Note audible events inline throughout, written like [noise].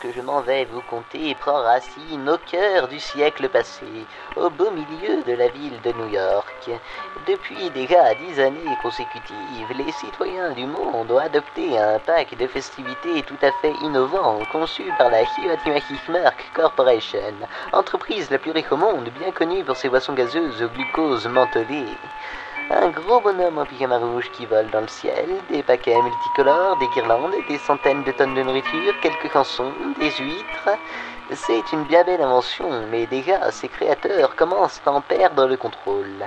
Que je m'en vais vous conter prend racine au cœur du siècle passé, au beau milieu de la ville de New York. Depuis déjà dix années consécutives, les citoyens du monde ont adopté un pack de festivités tout à fait innovant conçu par la Merck Corporation, entreprise la plus riche au monde, bien connue pour ses boissons gazeuses au glucose mentholé. Un gros bonhomme en pyjama rouge qui vole dans le ciel, des paquets multicolores, des guirlandes, des centaines de tonnes de nourriture, quelques chansons, des huîtres. C'est une bien belle invention, mais déjà ses créateurs commencent à en perdre le contrôle.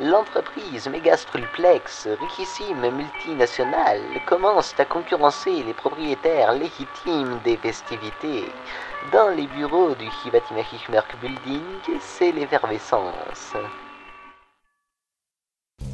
L'entreprise Megastrulplex, richissime multinationale, commence à concurrencer les propriétaires légitimes des festivités. Dans les bureaux du Hibatima Building, c'est l'effervescence.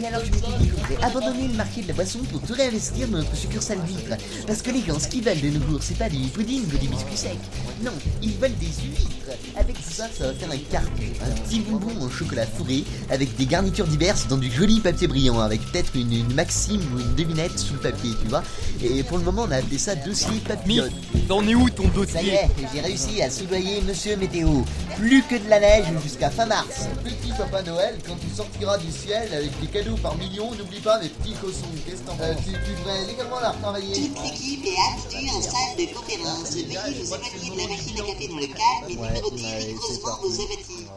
Et, alors je me dis, abandonner le marché de la boisson pour tout réinvestir dans notre succursale vitre. Parce que les gens, ce qu'ils veulent de nos c'est pas du pudding ou des biscuits secs. Non, ils veulent des huîtres. Avec ça, ça va faire un carton. Un petit bonbon en chocolat fourré, avec des garnitures diverses dans du joli papier brillant, avec peut-être une, maxime ou une devinette sous le papier, tu vois. Et pour le moment, on a appelé ça dossier papier. T'en es où ton dossier Ça y est, j'ai réussi à soudoyer Monsieur Météo. Plus que de la neige jusqu'à fin mars. Petit Papa Noël, quand tu sortiras du ciel avec des cadeaux par millions, n'oublie pas mes petits cossons. Qu'est-ce que t'en euh, tu, devrais légalement la retravailler. Toute l'équipe est habituée en salle de conférence. Veuillez vous évacuer de la machine à café dans le cadre et numéroter rigoureusement vos effectifs.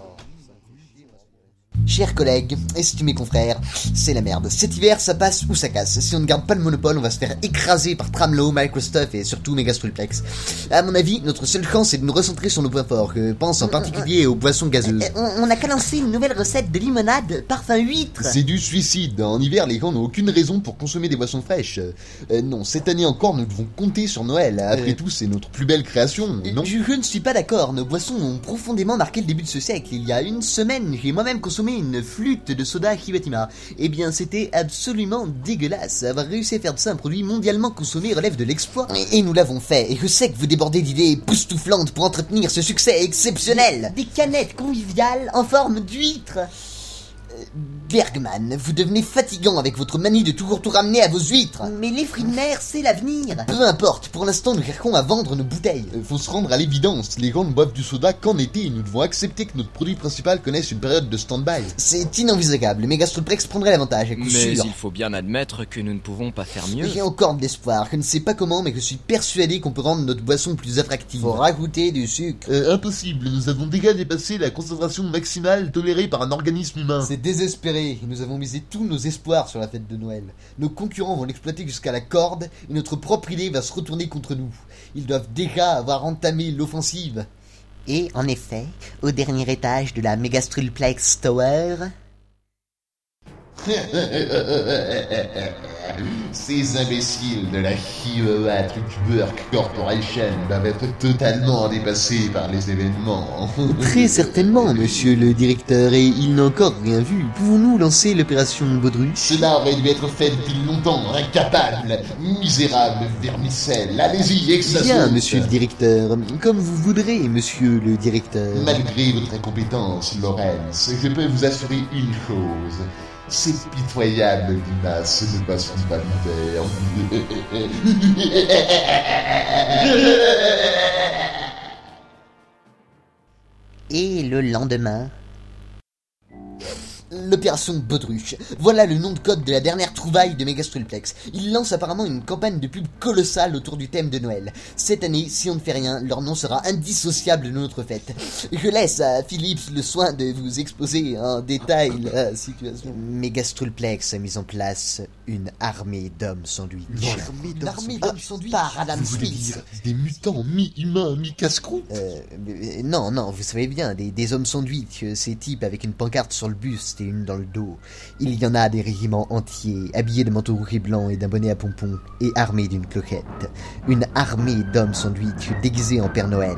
Chers collègues, estimés confrères, c'est la merde. Cet hiver, ça passe ou ça casse. Si on ne garde pas le monopole, on va se faire écraser par Tramlo, Microsoft et surtout Megastrulplex. À mon avis, notre seule chance c'est de nous recentrer sur nos points forts. Je pense en particulier aux boissons gazeuses. Euh, on n'a qu'à lancer une nouvelle recette de limonade parfum huître. C'est du suicide. En hiver, les gens n'ont aucune raison pour consommer des boissons fraîches. Euh, non, cette année encore, nous devons compter sur Noël. Après euh, tout, c'est notre plus belle création, non? je, je ne suis pas d'accord. Nos boissons ont profondément marqué le début de ce siècle. Il y a une semaine, j'ai moi-même consommé une flûte de soda Hibatima. Eh bien, c'était absolument dégueulasse. Avoir réussi à faire de ça un produit mondialement consommé relève de l'exploit. Et, nous l'avons fait. Et je sais que vous débordez d'idées époustouflantes pour entretenir ce succès exceptionnel. Des, des canettes conviviales en forme d'huître. Bergman, vous devenez fatigant avec votre manie de toujours tout ramener à vos huîtres. Mais les fruits de mer, c'est l'avenir. Peu importe, pour l'instant, nous cherchons à vendre nos bouteilles. Il faut se rendre à l'évidence, les gens ne boivent du soda qu'en été et nous devons accepter que notre produit principal connaisse une période de stand-by. C'est inenvisageable, Megastrolplex prendrait l'avantage, Mais il faut bien admettre que nous ne pouvons pas faire mieux. J'ai encore de l'espoir, je ne sais pas comment, mais je suis persuadé qu'on peut rendre notre boisson plus attractive. Faut rajouter du sucre. Euh, impossible, nous avons déjà dépassé la concentration maximale tolérée par un organisme humain. C'est désespéré, nous avons misé tous nos espoirs sur la fête de Noël. Nos concurrents vont l'exploiter jusqu'à la corde et notre propre idée va se retourner contre nous. Ils doivent déjà avoir entamé l'offensive. Et en effet, au dernier étage de la Megastrulplex Tower, [laughs] Ces imbéciles de la Hiva Truckwork Corporation doivent être totalement dépassés par les événements. [laughs] Très certainement, monsieur le directeur, et il n'a encore rien vu. Pouvons-nous lancer l'opération Baudru Cela aurait dû être fait depuis longtemps, incapable, misérable vermicelle. Allez-y, exagérez. Bien, monsieur le directeur, comme vous voudrez, monsieur le directeur. Malgré votre incompétence, Lorenz, je peux vous assurer une chose. Ces pitoyables limaces ne passeront pas l'hiver. Et le lendemain l'opération Baudruche. Voilà le nom de code de la dernière trouvaille de Megastrulplex. Il lance apparemment une campagne de pub colossale autour du thème de Noël. Cette année, si on ne fait rien, leur nom sera indissociable de notre fête. Je laisse à Philips le soin de vous exposer en détail la situation. Megastrulplex a mis en place une armée d'hommes sandwich. Une armée d'hommes sandwich Par Adam Smith. Des mutants mi-humains, mi-casse-croûte? Euh, Non, non, vous savez bien, des, des hommes sandwich, ces types avec une pancarte sur le buste une dans le dos. Il y en a des régiments entiers, habillés de manteaux rouges et blancs et d'un bonnet à pompons, et armés d'une cloquette. Une armée d'hommes sandwich déguisés en Père Noël.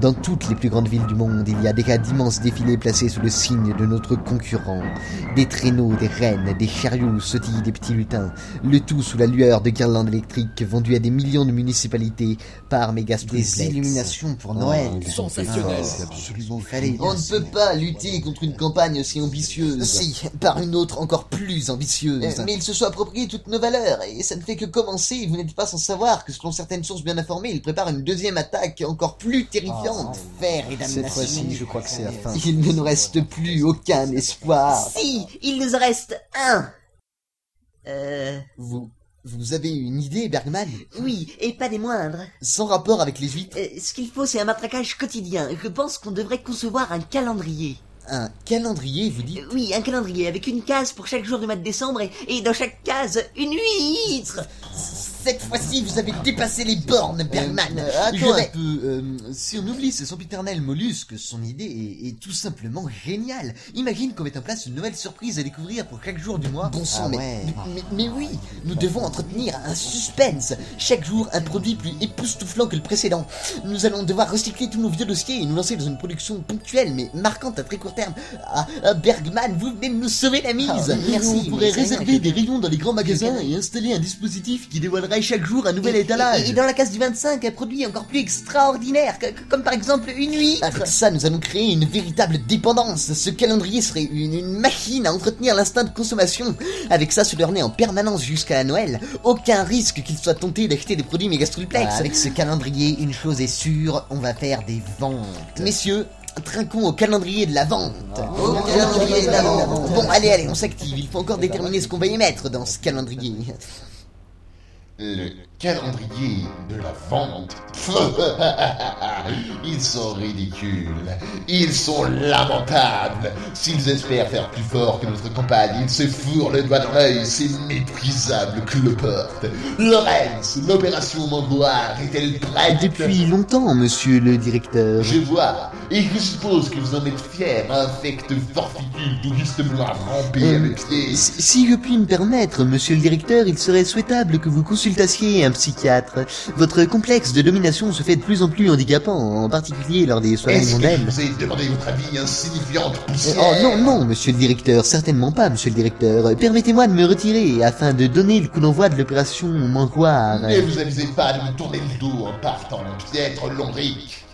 Dans toutes les plus grandes villes du monde, il y a des cas d'immenses défilés placés sous le signe de notre concurrent. Des traîneaux, des rennes, des chariots sautillent des petits lutins. Le tout sous la lueur de guirlandes électriques vendues à des millions de municipalités par Megastroplex. Des illuminations pour Noël. Oh, sensationnel. absolument On ne peut pas lutter contre une campagne aussi ambitieuse ambitieuse. Si, par une autre encore plus ambitieuse. Euh, Mais il se soit approprié toutes nos valeurs, et ça ne fait que commencer. Vous n'êtes pas sans savoir que selon certaines sources bien informées, il prépare une deuxième attaque encore plus terrifiante. Fer et Cette damnation. fois-ci, je crois que c'est la fin. Il ne nous reste plus aucun espoir. Si, il nous reste un. Euh, Vous, vous avez une idée, Bergman? oui, et pas des moindres. Sans rapport avec les huîtres Euh, ce qu'il faut, c'est un matraquage quotidien. Je pense qu'on devrait concevoir un calendrier. Un calendrier, vous dites oui, un calendrier avec une case pour chaque jour du mois de décembre et, et dans chaque case, une huître. Cette fois-ci, vous avez dépassé les bornes, Bergman. Euh, attends Je un peu, euh, si on oublie ce sempiternel mollusque, son idée est, est tout simplement géniale. Imagine qu'on mette en place une nouvelle surprise à découvrir pour chaque jour du mois. Bon sang, Ah mais, ouais. mais, mais oui, nous devons entretenir un suspense. Chaque jour, un produit plus époustouflant que le précédent. Nous allons devoir recycler tous nos vieux dossiers et nous lancer dans une production ponctuelle mais marquante à très court terme. Ah, ah, Bergman, vous venez de nous sauver la mise. Ah, merci, on pourrait réserver des rayons dans les grands magasins et installer un dispositif qui chaque jour un nouvel Et- étalage. Et, et dans la case du 25, un produit encore plus extraordinaire, que- que- comme par exemple une huître. Avec ça, nous allons créer une véritable dépendance. Ce calendrier serait une, une machine à entretenir l'instinct de consommation. Avec ça sous leur nez en permanence jusqu'à Noël, aucun risque qu'ils soient tentés d'acheter des produits mégastrulplex. Voilà, avec ce calendrier, une chose est sûre, on va faire des ventes. Messieurs, trinquons au calendrier de la vente. Au calendrier de la vente. Bon, allez, allez, on s'active. Il faut encore déterminer ce qu'on va y mettre dans ce calendrier. Le calendrier de la vente. [laughs] Ils sont ridicules. Ils sont lamentables. S'ils espèrent faire plus fort que notre campagne, ils se fourrent le doigt dans l'œil, ces méprisables cloportes. Lorenz, l'opération Mangoire est-elle prête? Depuis longtemps, monsieur le directeur. Je vois, et je suppose que vous en êtes fier, infect forficule d'Auguste Blanc rampé mes pieds. Si si je puis me permettre, monsieur le directeur, il serait souhaitable que vous consultassiez un psychiatre. Votre complexe de domination se fait de plus en plus handicapant, en particulier lors des soirées Est-ce que je mondaines. vous ai demandé votre avis insignifiante Euh, Oh non, non, monsieur le directeur, certainement pas, monsieur le directeur. Permettez-moi de me retirer afin de donner le coup d'envoi de l'opération Mangoire. Ne vous amusez pas de me tourner le dos en partant, piètre lombric.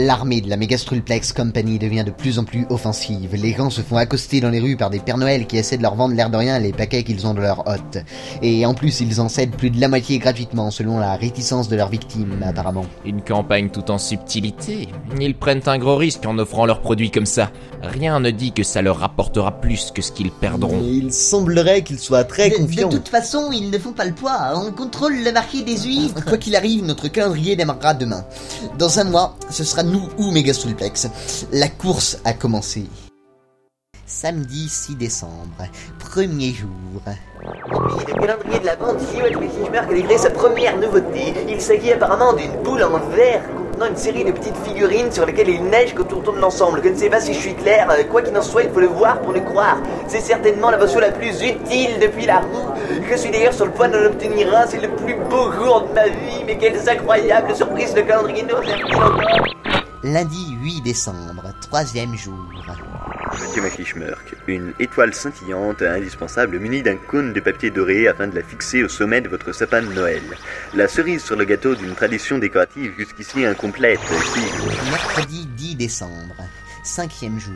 L'armée de la Megastrulplex Company devient de plus en plus offensive. Les gens se font accoster dans les rues par des Pères Noël qui essaient de leur vendre l'air de rien les paquets qu'ils ont de leur hôte. Et en plus, ils en cèdent plus de la moitié gratuitement, selon la réticence de leurs victimes, apparemment. Une campagne tout en subtilité. Ils prennent un gros risque en offrant leurs produits comme ça. Rien ne dit que ça leur rapportera plus que ce qu'ils perdront. Mais il semblerait qu'ils soient très De, confiants. de toute façon, ils ne font pas le poids. On contrôle le marché des huîtres. Quoi qu'il arrive, notre calendrier démarrera demain. Dans un mois, ce sera nous ou Megastrulplex. La course a commencé. Samedi 6 décembre, premier jour. Le calendrier de la vente Hewitt Fisher a livré sa première nouveauté. Il s'agit apparemment d'une boule en verre contenant une série de petites figurines sur lesquelles il neige quand on tourne l'ensemble. Je ne sais pas si je suis clair, euh, quoi qu'il en soit, il faut le voir pour le croire. C'est certainement l'invention la plus utile depuis la roue. Je suis d'ailleurs sur le point d'en obtenir un, c'est le plus beau jour de ma vie, mais quelles incroyables surprises le calendrier nous réserve encore. Lundi 8 décembre, troisième jour. Monsieur Maclichmerk, une étoile scintillante indispensable munie d'un cône de papier doré afin de la fixer au sommet de votre sapin de Noël. La cerise sur le gâteau d'une tradition décorative jusqu'ici incomplète qui, Mercredi 10 décembre, cinquième jour.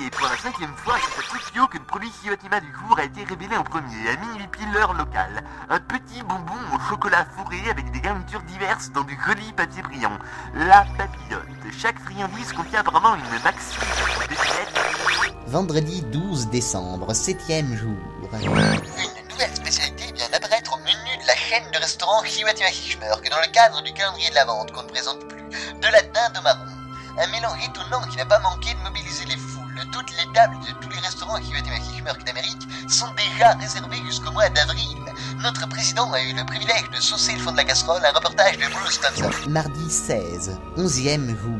Et pour la cinquième fois, c'est à Tokyo que le produit Hiyotima du jour a été révélé en premier, à minuit pile l'heure locale. Un petit bonbon au chocolat fourré avec des garnitures diverses dans du joli papier brillant. La papillote. Chaque friandise contient apparemment une maxi de. Vendredi 12 décembre, septième jour. Une nouvelle spécialité vient d'apparaître au menu de la chaîne de restaurants Hiwatima Hishmerk dans le cadre du calendrier de la vente qu'on ne présente plus. De la dinde au marron. Un mélange étonnant qui n'a pas manqué de mobiliser les tables de tous les restaurants Hiwatima Hishmerk d'Amérique sont déjà réservées jusqu'au mois d'avril. Notre président a eu le privilège de saucer le fond de la casserole, un reportage de Bruce Thompson. Mardi 16, onzième jour.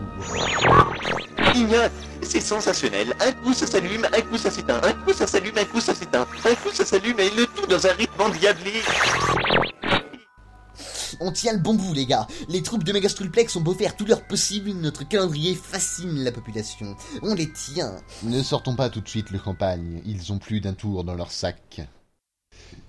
C'est sensationnel. Un coup ça s'allume, un coup ça s'éteint. Un coup ça s'allume, un coup ça s'éteint. Un coup ça s'allume et le tout dans un rythme endiablé. On tient le bon bout, les gars. Les troupes de Megastrulplex ont beau faire tout leur possible, notre calendrier fascine la population. On les tient. Ne sortons pas tout de suite le champagne, ils ont plus d'un tour dans leur sac.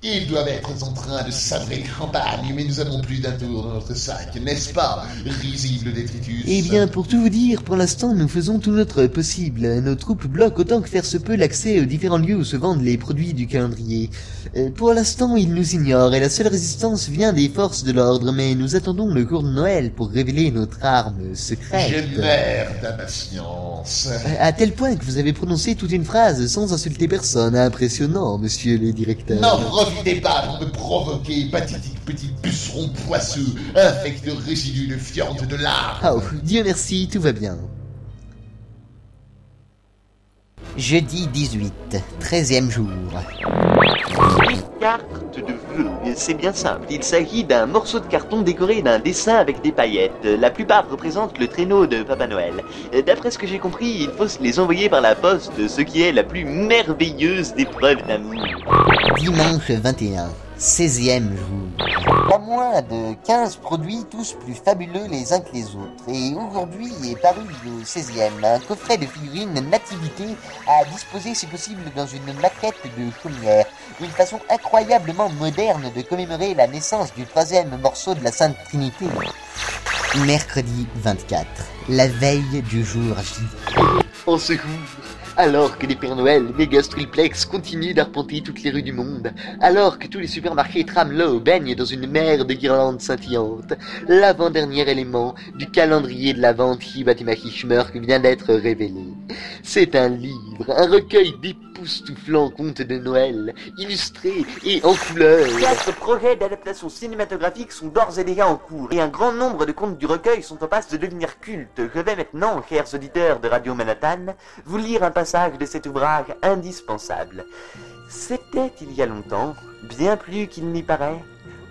Ils doivent être en train de savrer campagne, mais nous avons plus d'un tour dans notre sac, n'est-ce pas, risible détritus? Eh bien, pour tout vous dire, pour l'instant, nous faisons tout notre possible. Nos troupes bloquent autant que faire se peut l'accès aux différents lieux où se vendent les produits du calendrier. Euh, pour l'instant, ils nous ignorent et la seule résistance vient des forces de l'ordre, mais nous attendons le cours de Noël pour révéler notre arme secrète. Je meurs d'impatience. Euh, À tel point que vous avez prononcé toute une phrase sans insulter personne. Impressionnant, monsieur le directeur. Profitez pas pour me provoquer, pathétique petit puceron poisseux, infect de résidus de fiente de lard. Oh, Dieu merci, tout va bien. Jeudi 18, 13e jour. Carte de vœux, c'est bien simple. Il s'agit d'un morceau de carton décoré d'un dessin avec des paillettes. La plupart représentent le traîneau de Papa Noël. D'après ce que j'ai compris, il faut les envoyer par la poste, ce qui est la plus merveilleuse des preuves d'amour. Dimanche 21, 16e jour. Pas moins de 15 produits, tous plus fabuleux les uns que les autres. Et aujourd'hui est paru le 16e, un coffret de figurines nativité à disposer si possible dans une maquette de chaumière. Une façon incroyablement moderne de commémorer la naissance du troisième morceau de la Sainte Trinité. Mercredi 24, la veille du jour J. En secours alors que les Pères Noël, méga Striplex continuent d'arpenter toutes les rues du monde, alors que tous les supermarchés Tramlow baignent dans une mer de guirlandes scintillantes, l'avant-dernier élément du calendrier de la vente Hibatima Hishmerk vient d'être révélé. C'est un livre, un recueil d'époustouflants contes de Noël, illustrés et en couleur. Quatre projets d'adaptation cinématographique sont d'ores et déjà en cours, et un grand nombre de contes du recueil sont en passe de devenir cultes. Je vais maintenant, chers auditeurs de Radio Manhattan, vous lire un passage de cet ouvrage indispensable. C'était il y a longtemps, bien plus qu'il n'y paraît,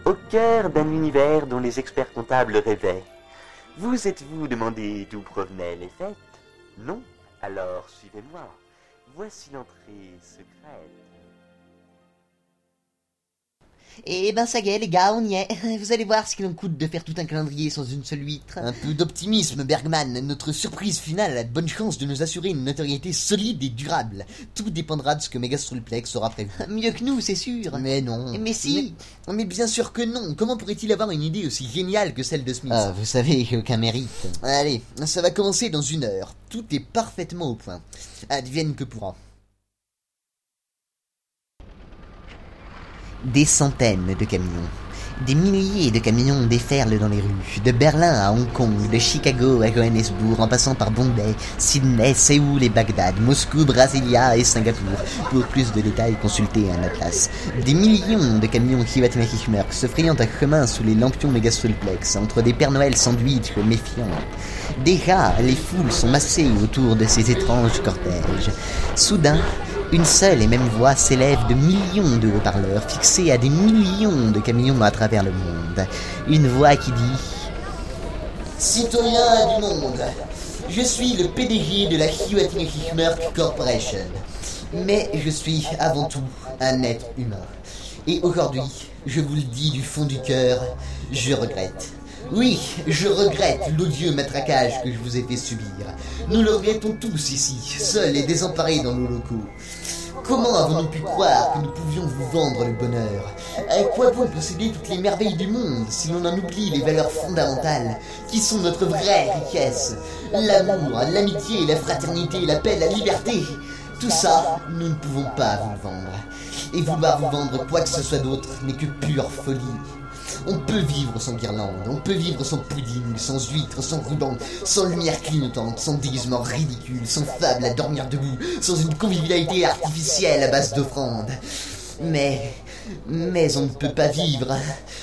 au cœur d'un univers dont les experts comptables rêvaient. Vous êtes-vous demandé d'où provenaient les fêtes? Non? Alors suivez-moi. Voici l'entrée secrète. Eh ben ça y est les gars, on y est. [laughs] Vous allez voir ce qu'il en coûte de faire tout un calendrier sans une seule huître. Un peu d'optimisme Bergman, notre surprise finale a de bonnes chances de nous assurer une notoriété solide et durable. Tout dépendra de ce que Megastrulplex aura prévu. [laughs] Mieux que nous, c'est sûr. Mais non. Mais si. Mais, mais bien sûr que non. Comment pourrait-il avoir une idée aussi géniale que celle de Smith? Ah, vous savez, aucun mérite. Allez, ça va commencer dans une heure. Tout est parfaitement au point. Advienne que pourra. Des centaines de camions. Des milliers de camions déferlent dans les rues, de Berlin à Hong Kong, de Chicago à Johannesburg, en passant par Bombay, Sydney, Séoul et Bagdad, Moscou, Brasilia et Singapour. Pour plus de détails, consultez un atlas. Des millions de camions Hivatmekishmerk se frayant un chemin sous les lampions mégastrulplex, entre des Pères Noël sandwich méfiants. Déjà, les foules sont massées autour de ces étranges cortèges. Soudain, une seule et même voix s'élève de millions de haut-parleurs fixés à des millions de camions à travers le monde. Une voix qui dit Citoyens du monde, je suis le PDG de la Hiwatmekishmerk Corporation. Mais je suis avant tout un être humain. Et aujourd'hui, je vous le dis du fond du cœur, je regrette. Oui, je regrette l'odieux matraquage que je vous ai fait subir. Nous le regrettons tous ici, seuls et désemparés dans nos locaux. Comment avons-nous pu croire que nous pouvions vous vendre le bonheur? À quoi bon posséder toutes les merveilles du monde si l'on en oublie les valeurs fondamentales qui sont notre vraie richesse? L'amour, l'amitié, la fraternité, la paix, la liberté. Tout ça, nous ne pouvons pas vous le vendre. Et vouloir vous vendre quoi que ce soit d'autre n'est que pure folie. On peut vivre sans guirlande, on peut vivre sans pudding, sans huîtres, sans ruban, sans lumière clignotante, sans déguisement ridicule, sans fable à dormir debout, sans une convivialité artificielle à base d'offrandes. Mais, mais on ne peut pas vivre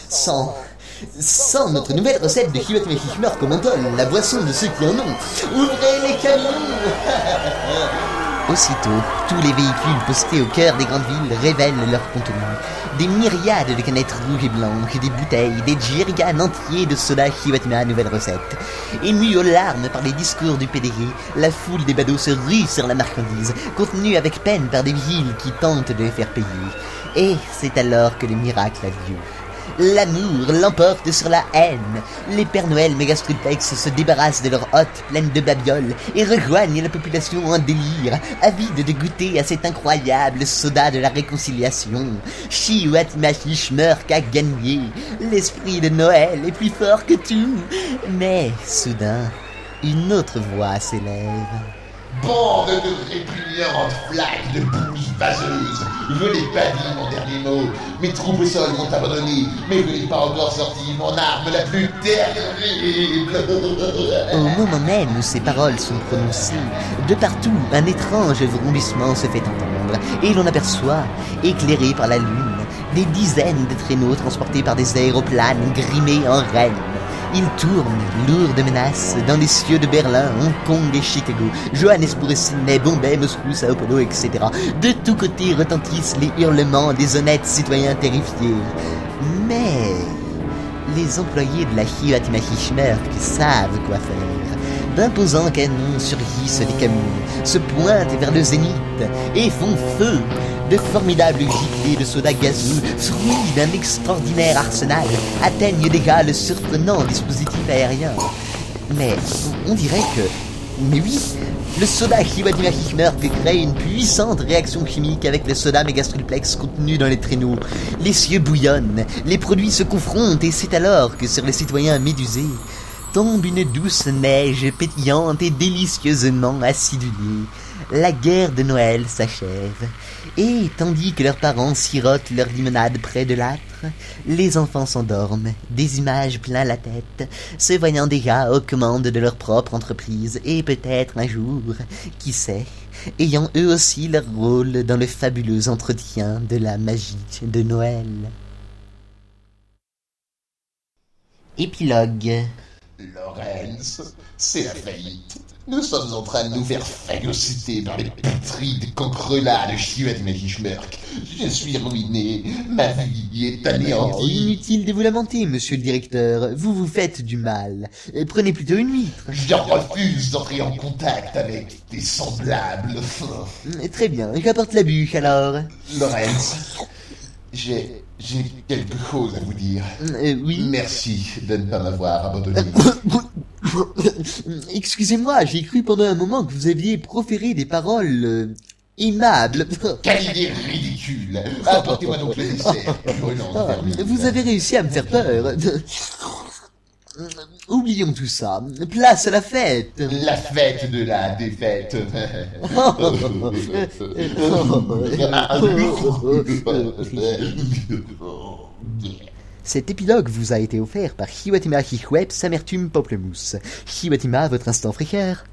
sans, sans notre nouvelle recette de Hiwat Mechishmer Commenton, la boisson de ceux qui en ont. Ouvrez les camions [laughs] Aussitôt, tous les véhicules postés au cœur des grandes villes révèlent leur contenu. Des myriades de canettes rouges et blanches, des bouteilles, des jerrycans entiers de soda Hiwatima nouvelle recette. Émus aux larmes par les discours du PDG, la foule des badauds se rue sur la marchandise, contenue avec peine par des villes qui tentent de les faire payer. Et c'est alors que le miracle a lieu. L'amour l'emporte sur la haine. Les Pères Noël mégastrulpex se débarrassent de leurs hottes pleines de babioles et rejoignent la population en délire, avide de goûter à cet incroyable soda de la réconciliation. Chihuat Machishmerk a gagné. L'esprit de Noël est plus fort que tout. Mais, soudain, une autre voix s'élève. Bande de répugnantes flaques de bouse vaseuse Je n'ai pas dit mon dernier mot. Mes troupes au m'ont abandonné, mais n'ai pas encore sorti mon arme la plus terrible. Au moment même où ces paroles sont prononcées, de partout, un étrange vrombissement se fait entendre, et l'on aperçoit, éclairé par la lune, des dizaines de traîneaux transportés par des aéroplanes grimés en reines. Ils tournent, lourds de menaces, dans les cieux de Berlin, Hong Kong et Chicago, Johannesburg Sydney, Bombay, Moscou, Sao Paulo, etc. De tous côtés retentissent les hurlements des honnêtes citoyens terrifiés. Mais les employés de la Hiatimahi qui savent quoi faire. D'imposants canons surgissent des camions, se pointent vers le zénith et font feu. De formidables giclées de soda gazeux, fruits d'un extraordinaire arsenal, atteignent déjà le surprenant dispositif aérien. Mais on dirait que... Mais oui, le soda Hiwadima Hichmer crée une puissante réaction chimique avec le soda mégastrulplex contenu dans les traîneaux. Les cieux bouillonnent, les produits se confrontent et c'est alors que sur les citoyens médusés tombe une douce neige pétillante et délicieusement acidulée. La guerre de Noël s'achève, et tandis que leurs parents sirotent leur limonade près de l'âtre, les enfants s'endorment, des images plein la tête, se voyant déjà aux commandes de leur propre entreprise, et peut-être un jour, qui sait, ayant eux aussi leur rôle dans le fabuleux entretien de la magie de Noël. Épilogue Lorenz, c'est la faillite. Nous sommes en train de nous faire phagocyter par les putrides cancrelats de Chihuahua Magischmerk. Je suis ruiné, ma vie est anéantie. inutile de vous lamenter, monsieur le directeur. Vous vous faites du mal. Prenez plutôt une huître. Je refuse d'entrer en contact avec des semblables. Très bien, j'apporte la bûche alors. Lorenz, j'ai, j'ai quelque chose à vous dire. Euh, oui. Merci de ne pas m'avoir abandonné. [coughs] Excusez-moi, j'ai cru pendant un moment que vous aviez proféré des paroles euh, aimables. [laughs] Quelle idée ridicule Apportez-moi donc le dessert, brûlant vous avez réussi à me faire peur. [laughs] Oublions tout ça. Place à la fête. La fête de la défaite. [laughs] Cet épilogue vous a été offert par Hiwatima Hichweb, Samertume Pamplemousse. Hiwatima, votre instant fréqueur.